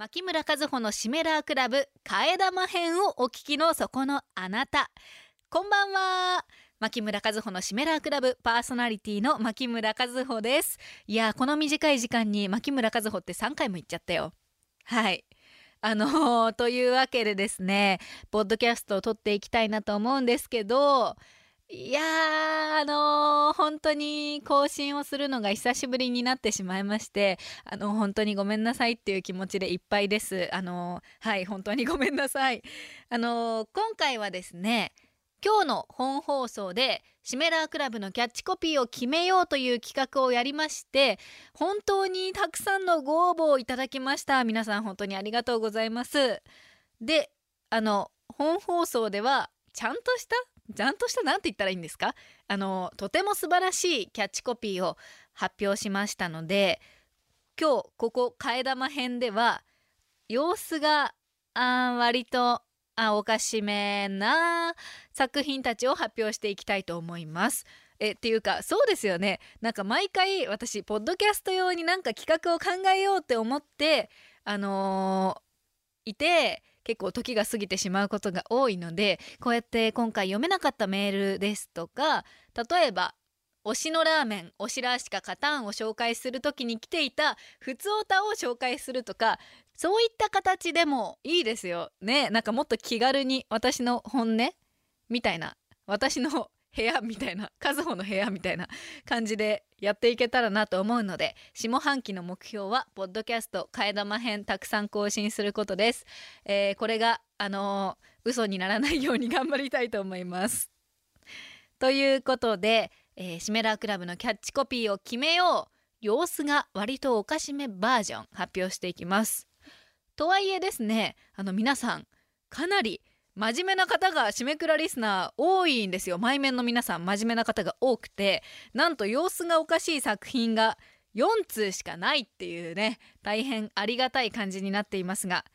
牧村和穂のシメラークラブ替え玉編をお聞きのそこのあなた。こんばんは。牧村和穂のシメラークラブパーソナリティの牧村和穂です。いや、この短い時間に牧村和穂って3回も言っちゃったよ。はい。あのー、というわけでですね、ポッドキャストを撮っていきたいなと思うんですけど、いやー、あのー、本当に更新をするのが久しぶりになってしまいまして、あの、本当にごめんなさいっていう気持ちでいっぱいです。あのー、はい、本当にごめんなさい。あのー、今回はですね、今日の本放送でシメラークラブのキャッチコピーを決めようという企画をやりまして、本当にたくさんのご応募をいただきました。皆さん本当にありがとうございます。で、あの、本放送ではちゃんとした？ちゃんとした何て言ったらいいんですか？あの、とても素晴らしいキャッチコピーを発表しましたので、今日ここ替え玉編では、様子が、あ割と、あ、おかしめな作品たちを発表していきたいと思います。え、っていうか、そうですよね。なんか毎回私、ポッドキャスト用になんか企画を考えようって思って、あのー、いて、結構時が過ぎてしまうことが多いので、こうやって今回読めなかったメールですとか、例えば、推しのラーメン、推しラーシカカターンを紹介する時に来ていた、ふつおたを紹介するとか、そういった形でもいいですよ。ね。なんかもっと気軽に私の本音みたいな、私の部屋みたいな、和穂の部屋みたいな感じでやっていけたらなと思うので、下半期の目標は、ポッドキャスト替え玉編たくさん更新することです。えー、これが、あのー、嘘にならないように頑張りたいと思います。ということで、えー、シメラークラブのキャッチコピーを決めよう。様子が割とおかしめバージョン発表していきます。とはいえですね、あの皆さん、かなり真面目な方が締めくらリスナー多いんですよ。前面の皆さん真面目な方が多くて、なんと様子がおかしい作品が4通しかないっていうね、大変ありがたい感じになっていますが、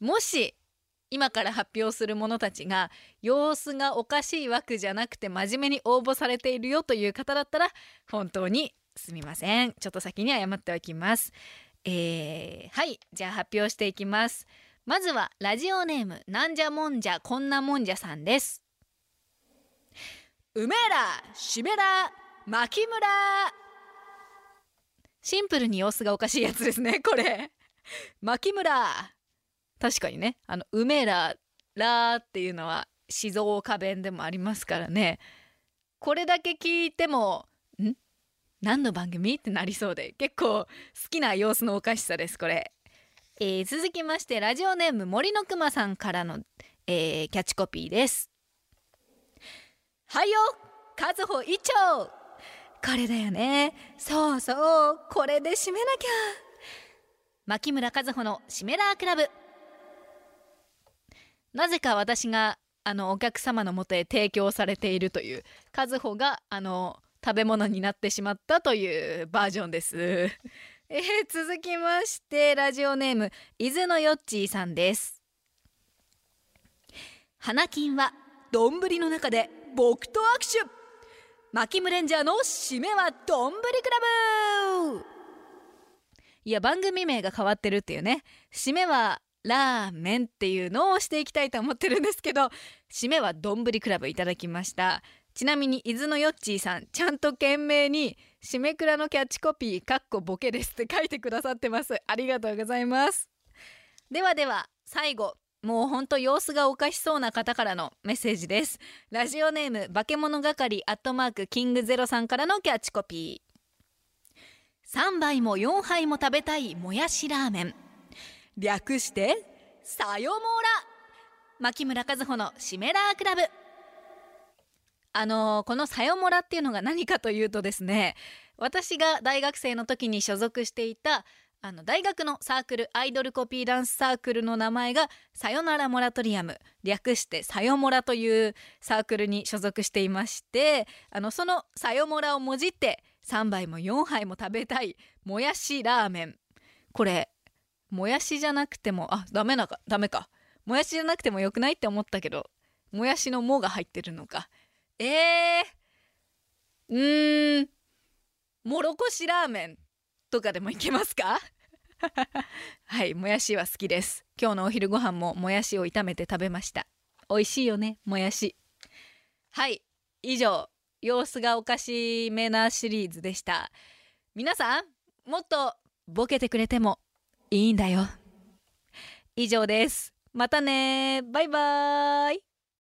もし今から発表する者たちが様子がおかしい枠じゃなくて真面目に応募されているよという方だったら本当にすみません。ちょっと先に謝っておきます。えー、はい。じゃあ発表していきます。まずはラジオネームなんじゃもんじゃこんなもんじゃさんです。うめらしめら牧村シンプルに様子がおかしいやつですね、これ。牧村確かにね、あの、うめら、らっていうのは静岡弁でもありますからね。これだけ聞いても、ん？何の番組？ってなりそうで、結構好きな様子のおかしさです、これ。えー、続きまして、ラジオネーム森のくまさんからの、えー、キャッチコピーです。はいよ和穂一丁これだよね。そうそう、これで締めなきゃ。牧村和穂のシメラークラブ。なぜか私が、あの、お客様のもとへ提供されているという、和穂が、あの、食べ物になってしまったというバージョンです。えー、続きまして、ラジオネーム、伊豆のよっちーさんです。花金は、丼の中で僕と握手マキムレンジャーの締めは丼クラブいや、番組名が変わってるっていうね。締めはラーメンっていうのをしていきたいと思ってるんですけど、締めは丼クラブいただきました。ちなみに、伊豆のよっちーさん、ちゃんと懸命に、締めくらのキャッチコピー、かっこボケですって書いてくださってます。ありがとうございます。ではでは、最後、もうほんと様子がおかしそうな方からのメッセージです。ラジオネーム、化け物係アットマークキングゼロさんからのキャッチコピー。3杯も4杯も食べたいもやしラーメン。略して、さよもら牧村和穂のシメラークラブ。あの、このさよもらっていうのが何かというとですね、私が大学生の時に所属していた、あの、大学のサークル、アイドルコピーダンスサークルの名前が、さよならモラトリアム、略してさよもらというサークルに所属していまして、あの、そのさよもらをもじって、3杯も4杯も食べたい、もやしラーメン。これ、もやしじゃなくても、あ、ダメなか、ダメか。もやしじゃなくてもよくないって思ったけど、もやしのもが入ってるのか。えー、うーん、もろこしラーメンとかでもいけますか？はいもやしは好きです。今日のお昼ご飯ももやしを炒めて食べました。美味しいよねもやし。はい以上様子がおかしめなシリーズでした。皆さんもっとボケてくれてもいいんだよ。以上です。またねバイバーイ。